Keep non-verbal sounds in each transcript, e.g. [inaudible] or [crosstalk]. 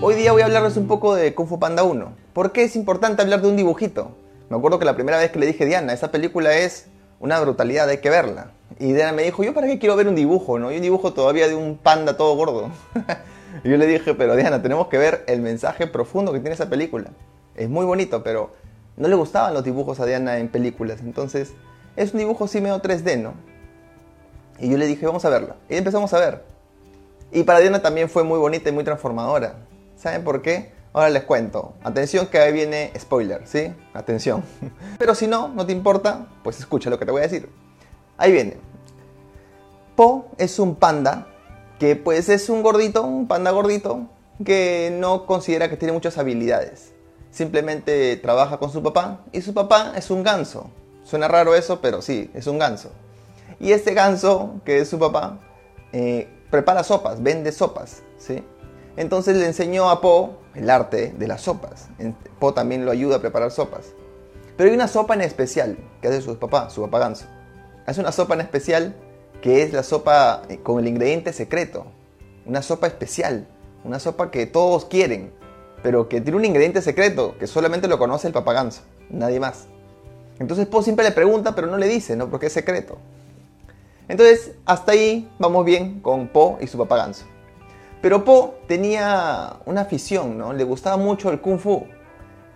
Hoy día voy a hablarles un poco de Kung Fu Panda 1. ¿Por qué es importante hablar de un dibujito? Me acuerdo que la primera vez que le dije, Diana, esa película es una brutalidad, hay que verla. Y Diana me dijo, ¿yo para qué quiero ver un dibujo? ¿no? Y un dibujo todavía de un panda todo gordo. [laughs] y yo le dije, pero Diana, tenemos que ver el mensaje profundo que tiene esa película. Es muy bonito, pero no le gustaban los dibujos a Diana en películas. Entonces, es un dibujo sí medio 3D, ¿no? Y yo le dije, vamos a verla. Y empezamos a ver. Y para Diana también fue muy bonita y muy transformadora. ¿Saben por qué? Ahora les cuento. Atención que ahí viene spoiler, ¿sí? Atención. [laughs] Pero si no, no te importa, pues escucha lo que te voy a decir. Ahí viene. Po es un panda que pues es un gordito, un panda gordito, que no considera que tiene muchas habilidades. Simplemente trabaja con su papá y su papá es un ganso. Suena raro eso, pero sí, es un ganso. Y este ganso, que es su papá, eh, prepara sopas, vende sopas, ¿sí? Entonces le enseñó a Po el arte de las sopas. Po también lo ayuda a preparar sopas. Pero hay una sopa en especial que hace su papá, su papá ganso. Hace una sopa en especial que es la sopa eh, con el ingrediente secreto. Una sopa especial. Una sopa que todos quieren, pero que tiene un ingrediente secreto que solamente lo conoce el papá ganso, nadie más. Entonces Po siempre le pregunta, pero no le dice, ¿no? Porque es secreto. Entonces, hasta ahí vamos bien con Po y su papá ganso. Pero Po tenía una afición, ¿no? Le gustaba mucho el kung fu,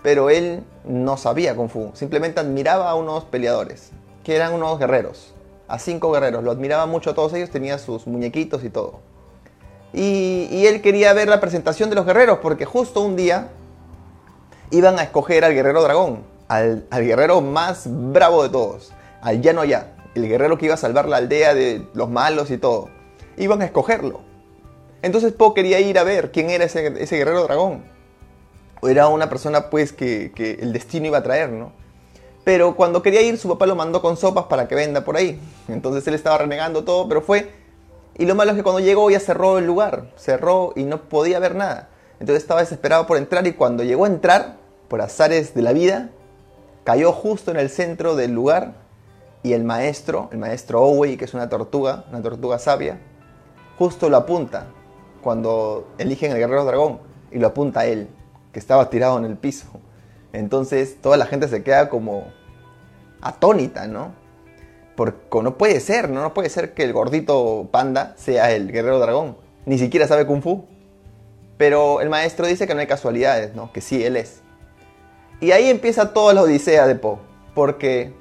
pero él no sabía kung fu, simplemente admiraba a unos peleadores, que eran unos guerreros, a cinco guerreros, lo admiraba mucho a todos ellos, tenía sus muñequitos y todo. Y, él quería ver la presentación de los guerreros, porque justo un día iban a escoger al guerrero dragón, al, guerrero más bravo de todos, al llano ya, el guerrero que iba a salvar la aldea de los malos y todo. Iban a escogerlo. Entonces Po quería ir a ver quién era ese, guerrero dragón. Era una persona pues que, que, el destino iba a traer, ¿no? Pero cuando quería ir, su papá lo mandó con sopas para que venda por ahí. Entonces él estaba renegando todo, pero fue... Y lo malo es que cuando llegó ya cerró el lugar. Cerró y no podía ver nada. Entonces estaba desesperado por entrar y cuando llegó a entrar, por azares de la vida, cayó justo en el centro del lugar y el maestro, el maestro Owei, que es una tortuga, una tortuga sabia, justo lo apunta cuando eligen el guerrero dragón y lo apunta a él, que estaba tirado en el piso. Entonces toda la gente se queda como atónita, ¿no? Porque no puede ser, ¿no? No puede ser que el gordito panda sea el guerrero dragón. Ni siquiera sabe kung fu. Pero el maestro dice que no hay casualidades, ¿no? Que sí, él es. Y ahí empieza toda la odisea de Po. Porque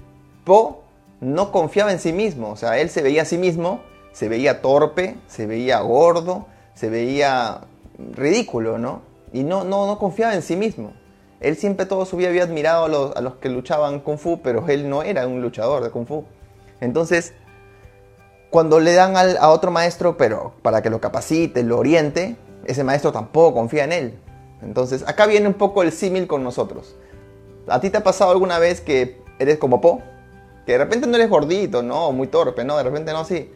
Po no confiaba en sí mismo. O sea, él se veía a sí mismo, se veía torpe, se veía gordo, se veía ridículo, ¿no? Y no, no, no confiaba en sí mismo. Él siempre todo su vida había admirado a los, que luchaban Kung Fu, pero él no era un luchador de Kung Fu. Entonces, cuando le dan a otro maestro, pero para que lo capacite, lo oriente, ese maestro tampoco confía en él. Entonces, acá viene un poco el símil con nosotros. ¿A ti te ha pasado alguna vez que eres como Po? Que de repente no eres gordito, ¿no? Muy torpe, ¿no? De repente no, sí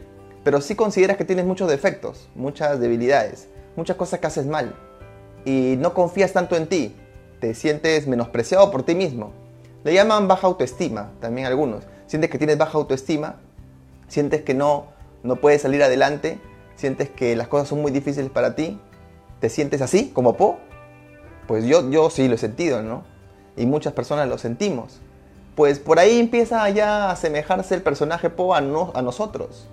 pero sí consideras que tienes muchos defectos, muchas debilidades, muchas cosas que haces mal y no confías tanto en ti, te sientes menospreciado por ti mismo. Le llaman baja autoestima, también algunos. Sientes que tienes baja autoestima, sientes que no, no puedes salir adelante, sientes que las cosas son muy difíciles para ti, te sientes así, como Po. Pues yo, yo sí lo he sentido, ¿no? Y muchas personas lo sentimos. Pues por ahí empieza ya a asemejarse el personaje Po a, a nosotros.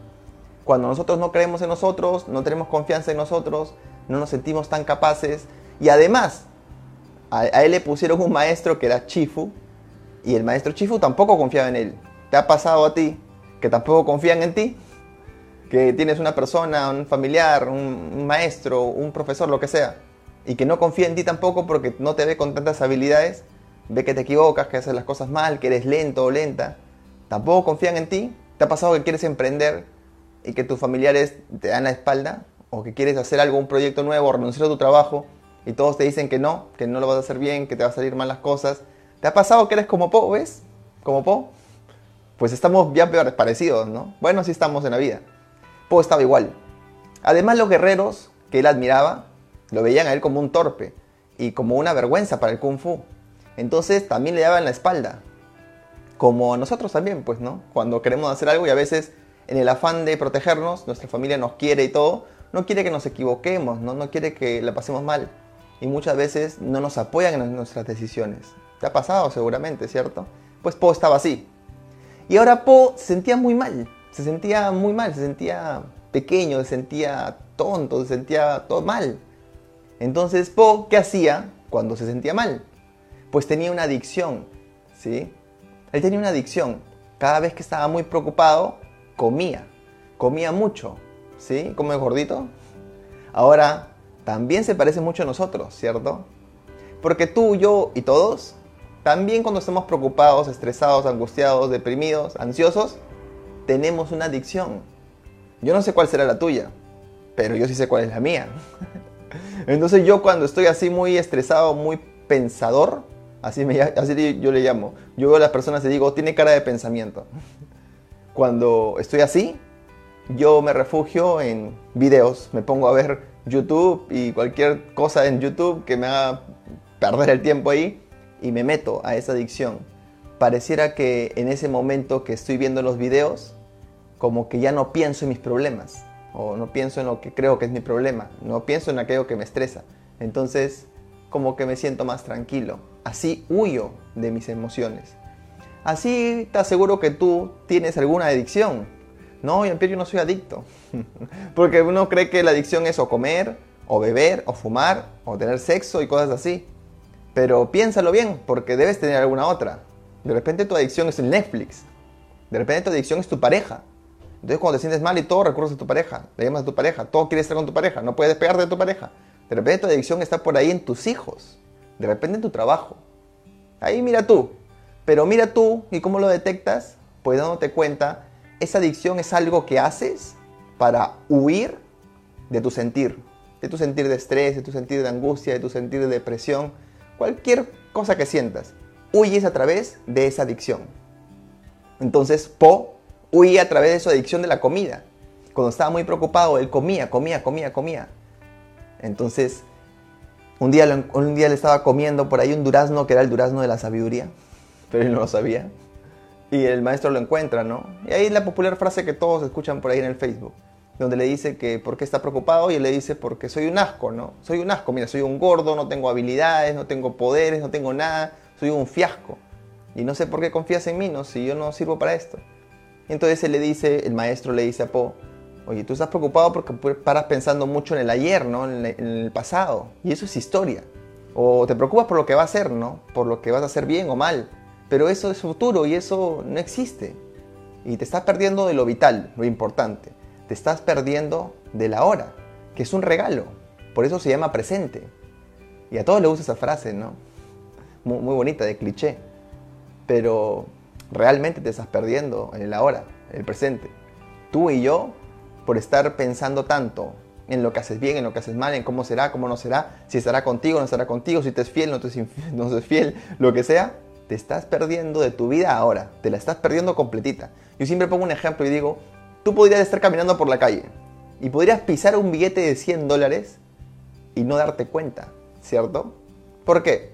Cuando nosotros no creemos en nosotros, no tenemos confianza en nosotros, no nos sentimos tan capaces. Y además, a, él le pusieron un maestro que era Chifu, y el maestro Chifu tampoco confiaba en él. ¿Te ha pasado a ti que tampoco confían en ti? Que tienes una persona, un familiar, un, maestro, un profesor, lo que sea, y que no confía en ti tampoco porque no te ve con tantas habilidades, ve que te equivocas, que haces las cosas mal, que eres lento o lenta, tampoco confían en ti. ¿Te ha pasado que quieres emprender y que tus familiares te dan la espalda o que quieres hacer algo, un proyecto nuevo, renunciar a tu trabajo y todos te dicen que no, que no lo vas a hacer bien, que te va a salir mal las cosas. ¿Te ha pasado que eres como Po, ves? Como Po. Pues estamos ya parecidos, ¿no? Bueno, sí estamos en la vida. Po estaba igual. Además, los guerreros que él admiraba lo veían a él como un torpe y como una vergüenza para el kung fu. Entonces también le daban la espalda. Como nosotros también, pues, ¿no? Cuando queremos hacer algo y a veces en el afán de protegernos, nuestra familia nos quiere y todo, no quiere que nos equivoquemos, no, no quiere que la pasemos mal. y muchas veces no nos apoyan en nuestras decisiones. Te ha pasado seguramente, ¿cierto? Pues Po estaba así. Y ahora Po se sentía muy mal, se sentía muy mal, se sentía pequeño, se sentía tonto, se sentía todo mal. Entonces Po, ¿qué hacía cuando se sentía mal? Pues tenía una adicción, ¿sí? Él tenía una adicción. Cada vez que estaba muy preocupado, comía. Comía mucho, ¿sí? Como el gordito. Ahora, también se parece mucho a nosotros, ¿cierto? Porque tú, yo y todos, también cuando estamos preocupados, estresados, angustiados, deprimidos, ansiosos, tenemos una adicción. Yo no sé cuál será la tuya, pero yo sí sé cuál es la mía. [laughs] Entonces yo cuando estoy así muy estresado, muy pensador, así, me, así yo le llamo, yo veo a las personas y digo, tiene cara de pensamiento. Cuando estoy así, yo me refugio en videos, me pongo a ver YouTube y cualquier cosa en YouTube que me haga perder el tiempo ahí y me meto a esa adicción. Pareciera que en ese momento que estoy viendo los videos, como que ya no pienso en mis problemas o no pienso en lo que creo que es mi problema, no pienso en aquello que me estresa. Entonces, como que me siento más tranquilo. Así huyo de mis emociones. Así te aseguro que tú tienes alguna adicción no, yo no soy adicto. [laughs] Porque uno cree que la adicción es o comer, o beber, o fumar, o tener sexo y cosas así. Pero piénsalo bien, porque debes tener alguna otra. De repente tu adicción es el Netflix. De repente tu adicción es tu pareja. Entonces cuando te sientes mal y todo recurres a tu pareja, le llamas a tu pareja, todo quieres estar con tu pareja, no puedes despegarte de tu pareja. De repente tu adicción está por ahí en tus hijos. De repente en tu trabajo. Ahí mira tú. Pero mira tú y cómo lo detectas, pues dándote cuenta esa adicción es algo que haces para huir de tu sentir, de tu sentir de estrés, de tu sentir de angustia, de tu sentir de depresión, cualquier cosa que sientas. Huyes a través de esa adicción. Entonces, Po huía a través de su adicción de la comida. Cuando estaba muy preocupado, él comía, comía, comía, comía. Entonces, un día, un día le estaba comiendo por ahí un durazno que era el durazno de la sabiduría, pero él no lo sabía y el maestro lo encuentra, ¿no? Y ahí la popular frase que todos escuchan por ahí en el Facebook, donde le dice que por qué está preocupado y él le dice porque soy un asco, ¿no? Soy un asco, mira, soy un gordo, no tengo habilidades, no tengo poderes, no tengo nada, soy un fiasco. Y no sé por qué confías en mí, ¿no? Si yo no sirvo para esto. Entonces él le dice, el maestro le dice a Po, oye, tú estás preocupado porque paras pensando mucho en el ayer, ¿no? En el pasado. Y eso es historia. O te preocupas por lo que va a ser, ¿no? Por lo que vas a hacer bien o mal. Pero eso es futuro y eso no existe. Y te estás perdiendo de lo vital, lo importante. Te estás perdiendo de la hora, que es un regalo. Por eso se llama presente. Y a todos les gusta esa frase, ¿no? Muy, bonita, de cliché. Pero realmente te estás perdiendo en el ahora, el presente. Tú y yo, por estar pensando tanto en lo que haces bien, en lo que haces mal, en cómo será, cómo no será, si estará contigo, no estará contigo, si te es fiel, no te es, [laughs] no es fiel, lo que sea, te estás perdiendo de tu vida ahora, te la estás perdiendo completita. Yo siempre pongo un ejemplo y digo, tú podrías estar caminando por la calle y podrías pisar un billete de 100 dólares y no darte cuenta, ¿cierto? ¿Por qué?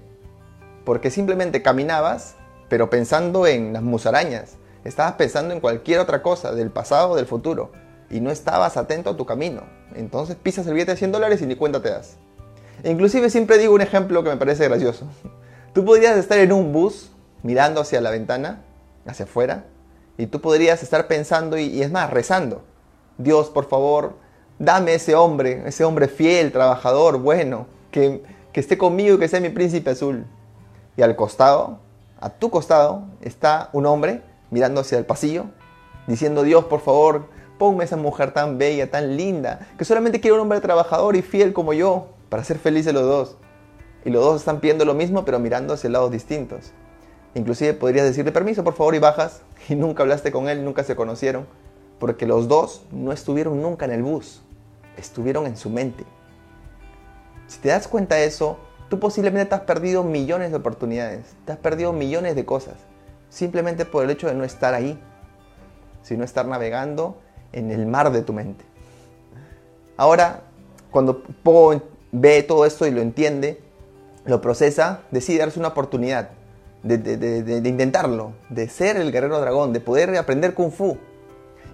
Porque simplemente caminabas, pero pensando en las musarañas, estabas pensando en cualquier otra cosa, del pasado o del futuro, y no estabas atento a tu camino. Entonces pisas el billete de 100 dólares y ni cuenta te das. inclusive siempre digo un ejemplo que me parece gracioso. Tú podrías estar en un bus mirando hacia la ventana, hacia afuera, y tú podrías estar pensando y, es más, rezando. Dios, por favor, dame ese hombre, ese hombre fiel, trabajador, bueno, que, que esté conmigo y que sea mi príncipe azul. Y al costado, a tu costado, está un hombre mirando hacia el pasillo, diciendo, Dios, por favor, ponme esa mujer tan bella, tan linda, que solamente quiere un hombre trabajador y fiel como yo, para ser felices los dos y los dos están pidiendo lo mismo pero mirando hacia lados distintos. Inclusive podrías decirle permiso por favor y bajas [laughs] y nunca hablaste con él, nunca se conocieron, porque los dos no estuvieron nunca en el bus, estuvieron en su mente. Si te das cuenta de eso, tú posiblemente te has perdido millones de oportunidades, te has perdido millones de cosas, simplemente por el hecho de no estar ahí, sino estar navegando en el mar de tu mente. Ahora, cuando Po ve todo esto y lo entiende, lo procesa, decide darse una oportunidad de, intentarlo, de ser el guerrero dragón, de poder aprender kung fu.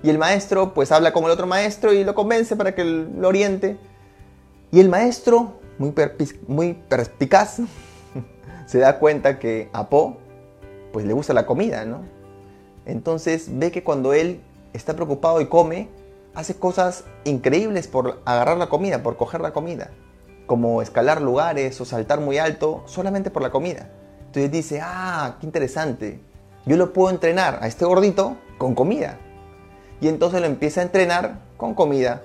Y el maestro pues habla con el otro maestro y lo convence para que lo oriente. Y el maestro muy, muy perspicaz, [laughs] se da cuenta que a Po pues le gusta la comida, ¿no? Entonces ve que cuando él está preocupado y come, hace cosas increíbles por agarrar la comida, por coger la comida, como escalar lugares o saltar muy alto solamente por la comida. Entonces dice, ah, qué interesante, yo lo puedo entrenar a este gordito con comida. Y entonces lo empieza a entrenar con comida.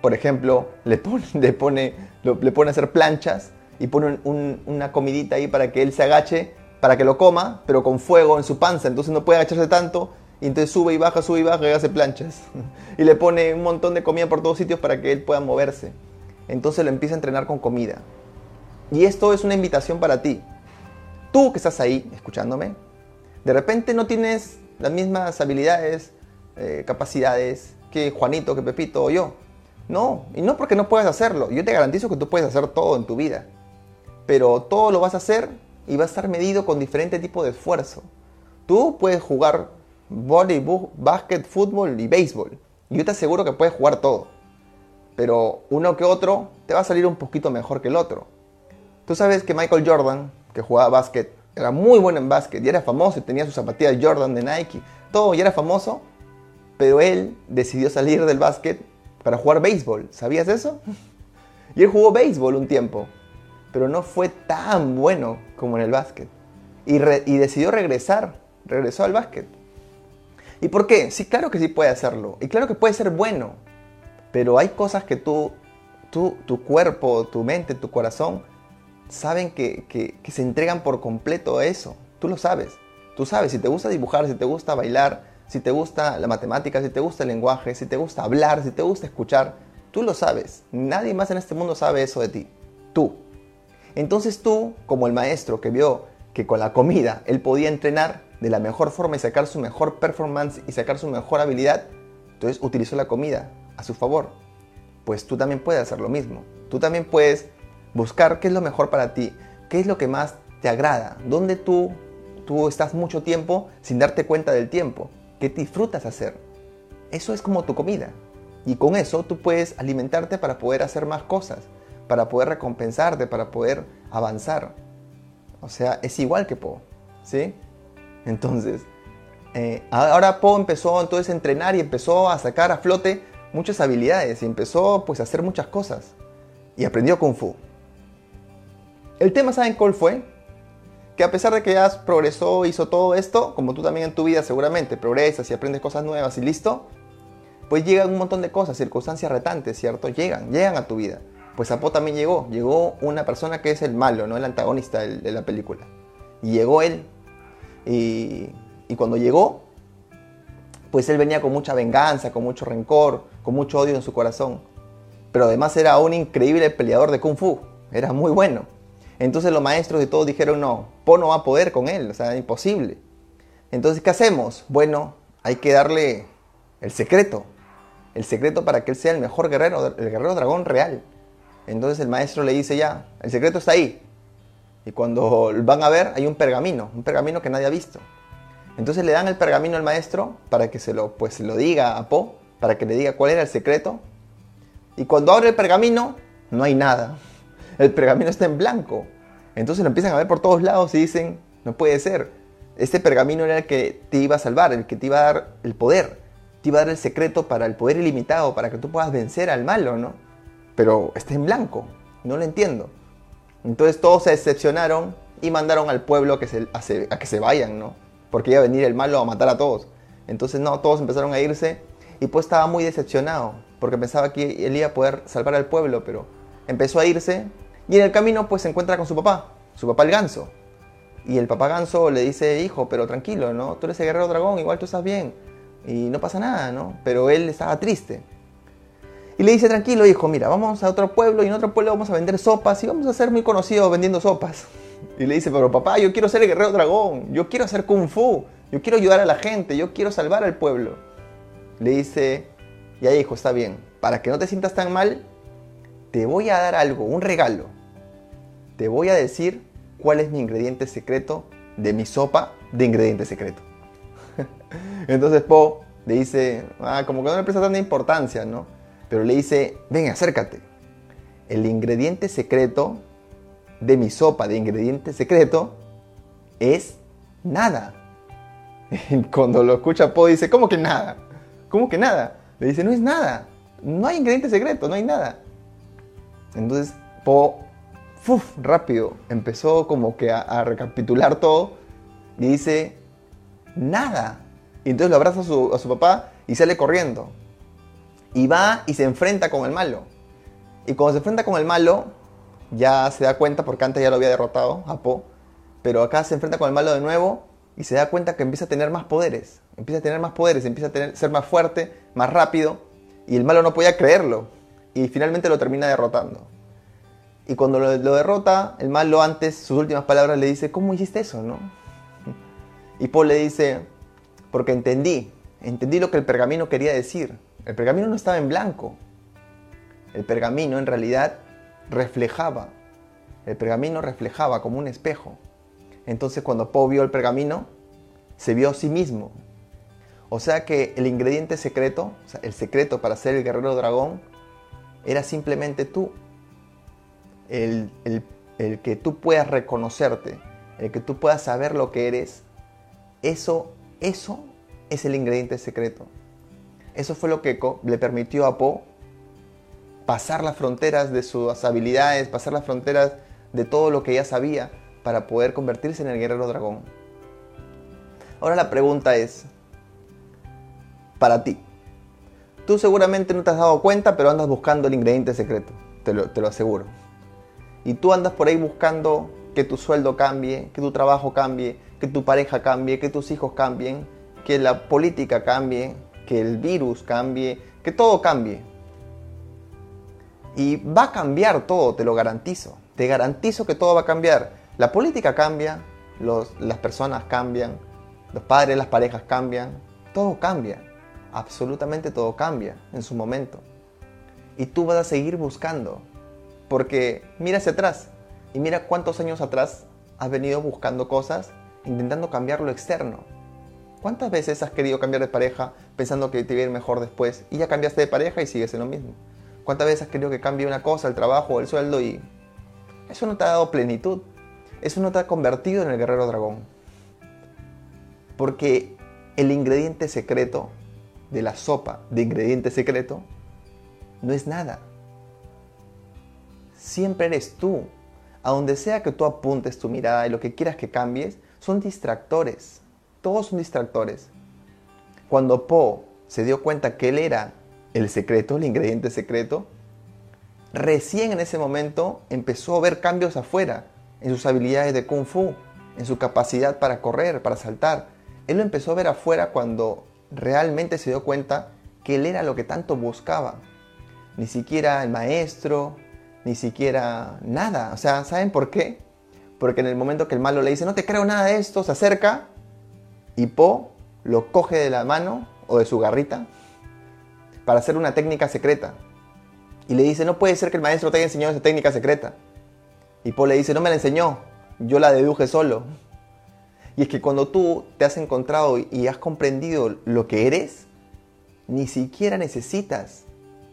Por ejemplo, le pone, [laughs] le pone, le pone a hacer planchas y pone una comidita ahí para que él se agache, para que lo coma, pero con fuego en su panza, entonces no puede agacharse tanto, y entonces sube y baja, sube y baja y hace planchas. [laughs] y le pone un montón de comida por todos sitios para que él pueda moverse. Entonces lo empieza a entrenar con comida. Y esto es una invitación para ti. Tú que estás ahí escuchándome, de repente no tienes las mismas habilidades, eh, capacidades que Juanito, que Pepito o yo. No, y no porque no puedas hacerlo. Yo te garantizo que tú puedes hacer todo en tu vida. Pero todo lo vas a hacer y va a estar medido con diferente tipo de esfuerzo. Tú puedes jugar voleibol, básquet, fútbol y béisbol. Yo te aseguro que puedes jugar todo. Pero uno que otro te va a salir un poquito mejor que el otro. Tú sabes que Michael Jordan, que jugaba básquet, era muy bueno en básquet y era famoso y tenía sus zapatillas Jordan de Nike, todo y era famoso. Pero él decidió salir del básquet para jugar béisbol. ¿Sabías eso? [laughs] Y él jugó béisbol un tiempo, pero no fue tan bueno como en el básquet. Y, y decidió regresar, regresó al básquet. ¿Y por qué? Sí, claro que sí puede hacerlo. Y claro que puede ser bueno. Pero hay cosas que tú, tú tu cuerpo, tu mente, tu corazón, saben que, que, que se entregan por completo a eso. Tú lo sabes. Tú sabes, si te gusta dibujar, si te gusta bailar, si te gusta la matemática, si te gusta el lenguaje, si te gusta hablar, si te gusta escuchar, tú lo sabes. Nadie más en este mundo sabe eso de ti. Tú. Entonces tú, como el maestro que vio que con la comida él podía entrenar de la mejor forma y sacar su mejor performance y sacar su mejor habilidad, entonces utilizó la comida a su favor. Pues tú también puedes hacer lo mismo. Tú también puedes buscar qué es lo mejor para ti, qué es lo que más te agrada, dónde tú, tú estás mucho tiempo sin darte cuenta del tiempo qué disfrutas hacer. Eso es como tu comida. Y con eso tú puedes alimentarte para poder hacer más cosas, para poder recompensarte, para poder avanzar. O sea, es igual que Po, ¿sí? Entonces, eh, ahora Po empezó entonces a entrenar y empezó a sacar a flote muchas habilidades y empezó pues a hacer muchas cosas. Y aprendió Kung Fu. El tema, ¿saben cuál fue? que a pesar de que ya progresó, hizo todo esto, como tú también en tu vida seguramente progresas y aprendes cosas nuevas y listo, pues llegan un montón de cosas, circunstancias retantes, ¿cierto? Llegan, llegan a tu vida. Pues a Po también llegó, llegó una persona que es el malo, ¿no? El antagonista de, la película. Y llegó él. Y, y cuando llegó, pues él venía con mucha venganza, con mucho rencor, con mucho odio en su corazón. Pero además era un increíble peleador de kung fu, era muy bueno. Entonces los maestros de todos dijeron, no, Po no va a poder con él, o sea, imposible. Entonces, ¿qué hacemos? Bueno, hay que darle el secreto, el secreto para que él sea el mejor guerrero, el guerrero dragón real. Entonces el maestro le dice ya, el secreto está ahí. Y cuando van a ver, hay un pergamino, un pergamino que nadie ha visto. Entonces le dan el pergamino al maestro para que se lo, pues, se lo diga a Po, para que le diga cuál era el secreto. Y cuando abre el pergamino, no hay nada el pergamino está en blanco. Entonces lo empiezan a ver por todos lados y dicen, no puede ser. Este pergamino era el que te iba a salvar, el que te iba a dar el poder, te iba a dar el secreto para el poder ilimitado, para que tú puedas vencer al malo, ¿no? Pero está en blanco, no lo entiendo. Entonces todos se decepcionaron y mandaron al pueblo que se, a, que se vayan, ¿no? Porque iba a venir el malo a matar a todos. Entonces no, todos empezaron a irse y pues estaba muy decepcionado porque pensaba que él iba a poder salvar al pueblo, pero empezó a irse y en el camino pues se encuentra con su papá, su papá el ganso. Y el papá ganso le dice, hijo, pero tranquilo, ¿no? Tú eres el guerrero dragón, igual tú estás bien. Y no pasa nada, ¿no? Pero él estaba triste. Y le dice, tranquilo, hijo, mira, vamos a otro pueblo y en otro pueblo vamos a vender sopas y vamos a ser muy conocidos vendiendo sopas. Y le dice, pero papá, yo quiero ser el guerrero dragón, yo quiero hacer kung fu, yo quiero ayudar a la gente, yo quiero salvar al pueblo. Le dice, ya hijo, está bien, para que no te sientas tan mal, te voy a dar algo, un regalo te voy a decir cuál es mi ingrediente secreto de mi sopa de ingrediente secreto. [laughs] Entonces Po le dice, ah, como que no le presta tanta importancia, ¿no? Pero le dice, ven, acércate. el ingrediente secreto de mi sopa de ingrediente secreto es nada. [laughs] Cuando lo escucha Po dice, ¿cómo que nada? ¿Cómo que nada? Le dice, no es nada. No hay ingrediente secreto, no hay nada. Entonces Po, ¡fuf! rápido, empezó como que a, recapitular todo y dice, nada. Y entonces lo abraza a su, a su papá y sale corriendo. Y va y se enfrenta con el malo. Y cuando se enfrenta con el malo, ya se da cuenta, porque antes ya lo había derrotado a Po, pero acá se enfrenta con el malo de nuevo y se da cuenta que empieza a tener más poderes, empieza a tener más poderes, empieza a tener, ser más fuerte, más rápido, y el malo no podía creerlo, y finalmente lo termina derrotando. Y cuando lo, derrota, el malo antes, sus últimas palabras le dice, ¿cómo hiciste eso? no? Y Paul le dice, porque entendí, entendí lo que el pergamino quería decir. El pergamino no estaba en blanco. El pergamino en realidad reflejaba. El pergamino reflejaba como un espejo. Entonces cuando Poe vio el pergamino, se vio a sí mismo. O sea que el ingrediente secreto, el secreto para ser el guerrero dragón, era simplemente tú. El, el que tú puedas reconocerte, el que tú puedas saber lo que eres, eso, eso es el ingrediente secreto. Eso fue lo que le permitió a Poe pasar las fronteras de sus habilidades, pasar las fronteras de todo lo que ya sabía para poder convertirse en el guerrero dragón. Ahora la pregunta es, para ti, tú seguramente no te has dado cuenta, pero andas buscando el ingrediente secreto, te lo, te lo aseguro. Y tú andas por ahí buscando que tu sueldo cambie, que tu trabajo cambie, que tu pareja cambie, que tus hijos cambien, que la política cambie, que el virus cambie, que todo cambie. Y va a cambiar todo, te lo garantizo. Te garantizo que todo va a cambiar. La política cambia, las personas cambian, los padres, las parejas cambian, todo cambia. Absolutamente todo cambia en su momento. Y tú vas a seguir buscando. Porque mira hacia atrás y mira cuántos años atrás has venido buscando cosas, intentando cambiar lo externo. ¿Cuántas veces has querido cambiar de pareja pensando que te iba a ir mejor después y ya cambiaste de pareja y sigues en lo mismo? ¿Cuántas veces has querido que cambie una cosa, el trabajo el sueldo y eso no te ha dado plenitud? Eso no te ha convertido en el guerrero dragón. Porque el ingrediente secreto de la sopa de ingrediente secreto no es nada. Siempre eres tú. A donde sea que tú apuntes tu mirada y lo que quieras que cambies, son distractores. Todos son distractores. Cuando Po se dio cuenta que él era el secreto, el ingrediente secreto, recién en ese momento empezó a ver cambios afuera, en sus habilidades de kung fu, en su capacidad para correr, para saltar. Él lo empezó a ver afuera cuando realmente se dio cuenta que él era lo que tanto buscaba. Ni siquiera el maestro, ni siquiera nada. O sea, ¿saben por qué? Porque en el momento que el malo le dice, no te creo nada de esto, se acerca y Po lo coge de la mano o de su garrita para hacer una técnica secreta. Y le dice, no puede ser que el maestro te haya enseñado esa técnica secreta. Y Paul le dice, no me la enseñó, yo la deduje solo. Y es que cuando tú te has encontrado y has comprendido lo que eres, ni siquiera necesitas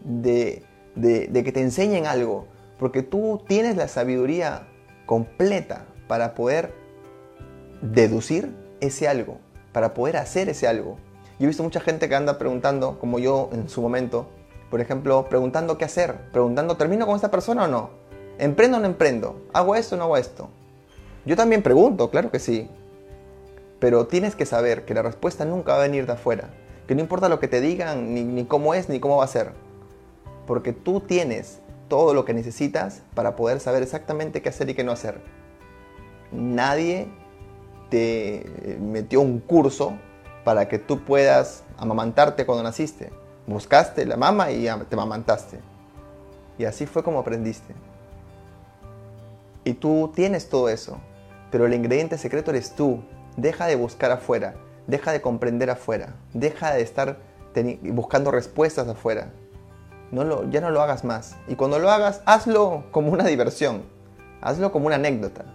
de, de que te enseñen algo, porque tú tienes la sabiduría completa para poder deducir ese algo, para poder hacer ese algo. Yo he visto mucha gente que anda preguntando, como yo en su momento, por ejemplo, preguntando qué hacer, preguntando, ¿termino con esta persona o no? ¿Emprendo o no emprendo? ¿Hago esto o no hago esto? Yo también pregunto, claro que sí. Pero tienes que saber que la respuesta nunca va a venir de afuera. Que no importa lo que te digan, ni, ni cómo es, ni cómo va a ser. Porque tú tienes todo lo que necesitas para poder saber exactamente qué hacer y qué no hacer. Nadie te metió un curso para que tú puedas amamantarte cuando naciste. Buscaste la mama y te amamantaste. Y así fue como aprendiste. Y tú tienes todo eso, pero el ingrediente secreto eres tú. Deja de buscar afuera, deja de comprender afuera, deja de estar buscando respuestas afuera. No lo, ya no lo hagas más. Y cuando lo hagas, hazlo como una diversión, hazlo como una anécdota.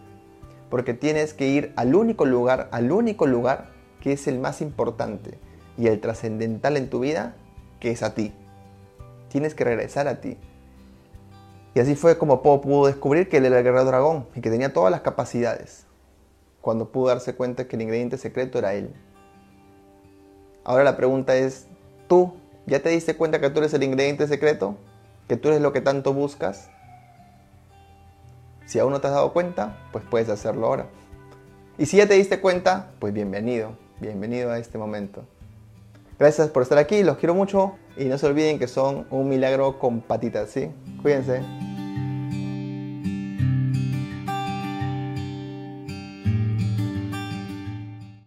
Porque tienes que ir al único lugar, al único lugar que es el más importante y el trascendental en tu vida, que es a ti. Tienes que regresar a ti. Y así fue como Po pudo descubrir que él era el guerrero dragón y que tenía todas las capacidades, cuando pudo darse cuenta que el ingrediente secreto era él. Ahora la pregunta es, ¿tú ya te diste cuenta que tú eres el ingrediente secreto? ¿Que tú eres lo que tanto buscas? Si aún no te has dado cuenta, pues puedes hacerlo ahora. Y si ya te diste cuenta, pues bienvenido, bienvenido a este momento. Gracias por estar aquí, los quiero mucho y no se olviden que son un milagro con patitas, ¿sí? Cuídense.